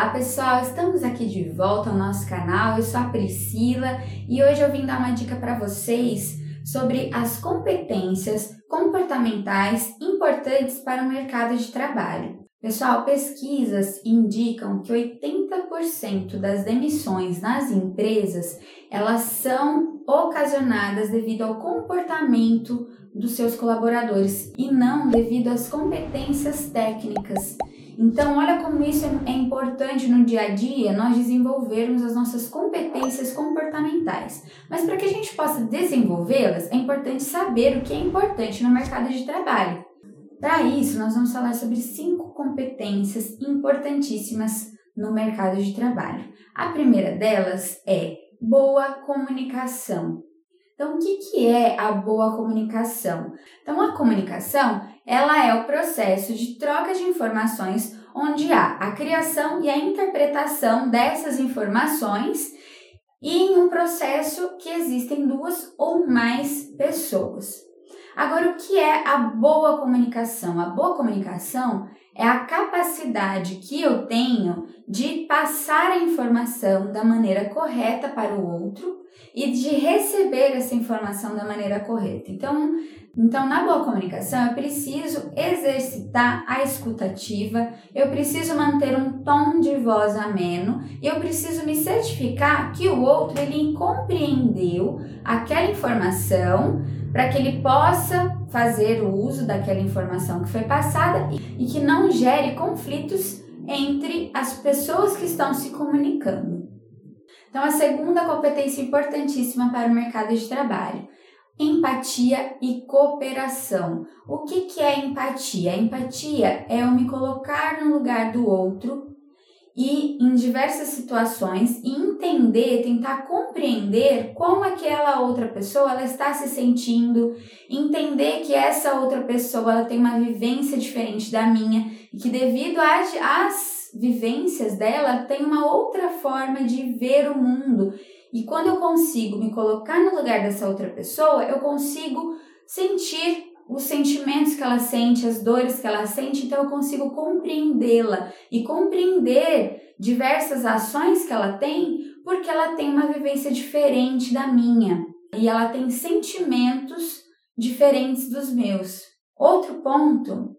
Olá pessoal, estamos aqui de volta ao nosso canal. Eu sou a Priscila e hoje eu vim dar uma dica para vocês sobre as competências comportamentais importantes para o mercado de trabalho. Pessoal, pesquisas indicam que 80% das demissões nas empresas, elas são ocasionadas devido ao comportamento dos seus colaboradores e não devido às competências técnicas. Então, olha como isso é importante no dia a dia nós desenvolvermos as nossas competências comportamentais. Mas para que a gente possa desenvolvê-las, é importante saber o que é importante no mercado de trabalho. Para isso, nós vamos falar sobre cinco competências importantíssimas no mercado de trabalho. A primeira delas é boa comunicação. Então, o que, que é a boa comunicação? Então, a comunicação ela é o processo de troca de informações onde há a criação e a interpretação dessas informações e em um processo que existem duas ou mais pessoas. Agora, o que é a boa comunicação? A boa comunicação é a capacidade que eu tenho de passar a informação da maneira correta para o outro e de receber essa informação da maneira correta. Então, então, na boa comunicação, eu preciso exercitar a escutativa, eu preciso manter um tom de voz ameno e eu preciso me certificar que o outro ele compreendeu aquela informação para que ele possa fazer o uso daquela informação que foi passada e que não gere conflitos entre as pessoas que estão se comunicando. Então, a segunda competência importantíssima para o mercado de trabalho empatia e cooperação. O que, que é empatia? A empatia é eu me colocar no lugar do outro e em diversas situações e entender, tentar compreender como aquela outra pessoa ela está se sentindo, entender que essa outra pessoa ela tem uma vivência diferente da minha e que devido às, vivências dela tem uma outra forma de ver o mundo. E quando eu consigo me colocar no lugar dessa outra pessoa, eu consigo sentir os sentimentos que ela sente, as dores que ela sente, então eu consigo compreendê-la e compreender diversas ações que ela tem, porque ela tem uma vivência diferente da minha e ela tem sentimentos diferentes dos meus. Outro ponto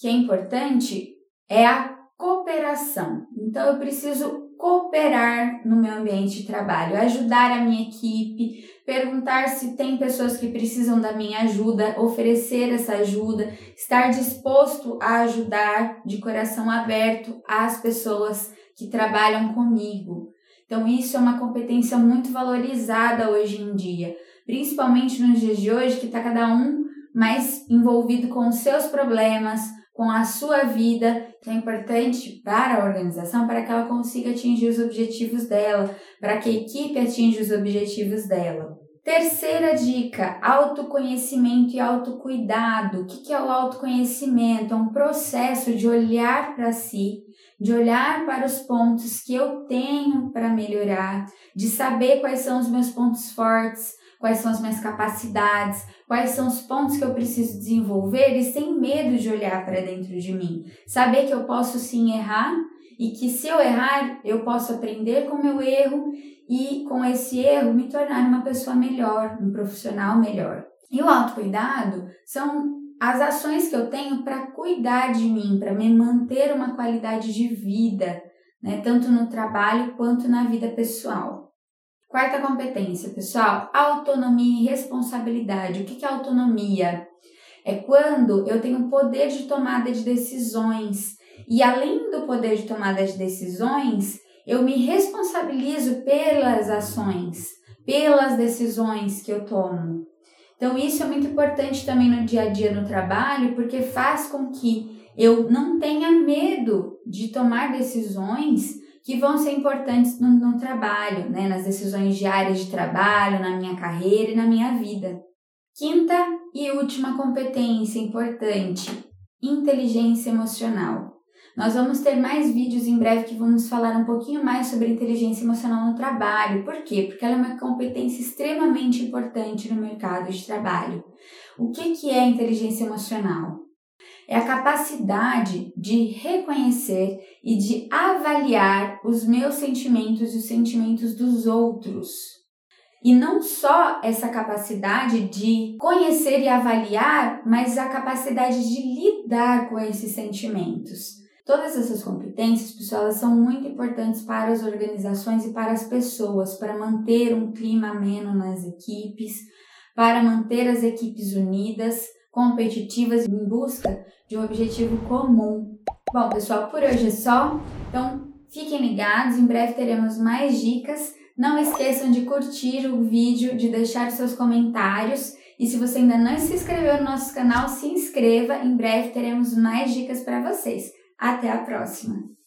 que é importante é a cooperação. Então eu preciso cooperar no meu ambiente de trabalho, ajudar a minha equipe, perguntar se tem pessoas que precisam da minha ajuda, oferecer essa ajuda, estar disposto a ajudar de coração aberto as pessoas que trabalham comigo. Então, isso é uma competência muito valorizada hoje em dia, principalmente nos dias de hoje, que está cada um mais envolvido com os seus problemas, com a sua vida, que é importante para a organização para que ela consiga atingir os objetivos dela, para que a equipe atinja os objetivos dela. Terceira dica: autoconhecimento e autocuidado. O que é o autoconhecimento? É um processo de olhar para si, de olhar para os pontos que eu tenho para melhorar, de saber quais são os meus pontos fortes, quais são as minhas capacidades, quais são os pontos que eu preciso desenvolver e sem medo de olhar para dentro de mim. Saber que eu posso sim errar e que se eu errar, eu posso aprender com meu erro e com esse erro me tornar uma pessoa melhor, um profissional melhor. E o autocuidado são as ações que eu tenho para cuidar de mim, para me manter uma qualidade de vida, né, tanto no trabalho quanto na vida pessoal. Quarta competência, pessoal, autonomia e responsabilidade. O que é autonomia? É quando eu tenho poder de tomada de decisões e além do poder de tomada de decisões, eu me responsabilizo pelas ações, pelas decisões que eu tomo. Então isso é muito importante também no dia a dia no trabalho, porque faz com que eu não tenha medo de tomar decisões que vão ser importantes no, no trabalho, né, nas decisões diárias de trabalho, na minha carreira e na minha vida. Quinta e última competência importante: inteligência emocional. Nós vamos ter mais vídeos em breve que vamos falar um pouquinho mais sobre inteligência emocional no trabalho. Por quê? Porque ela é uma competência extremamente importante no mercado de trabalho. O que, que é inteligência emocional? É a capacidade de reconhecer e de avaliar os meus sentimentos e os sentimentos dos outros. E não só essa capacidade de conhecer e avaliar, mas a capacidade de lidar com esses sentimentos. Todas essas competências, pessoal, elas são muito importantes para as organizações e para as pessoas, para manter um clima ameno nas equipes, para manter as equipes unidas, competitivas em busca de um objetivo comum. Bom, pessoal, por hoje é só. Então, fiquem ligados, em breve teremos mais dicas. Não esqueçam de curtir o vídeo, de deixar seus comentários. E se você ainda não se inscreveu no nosso canal, se inscreva. Em breve teremos mais dicas para vocês. Até a próxima!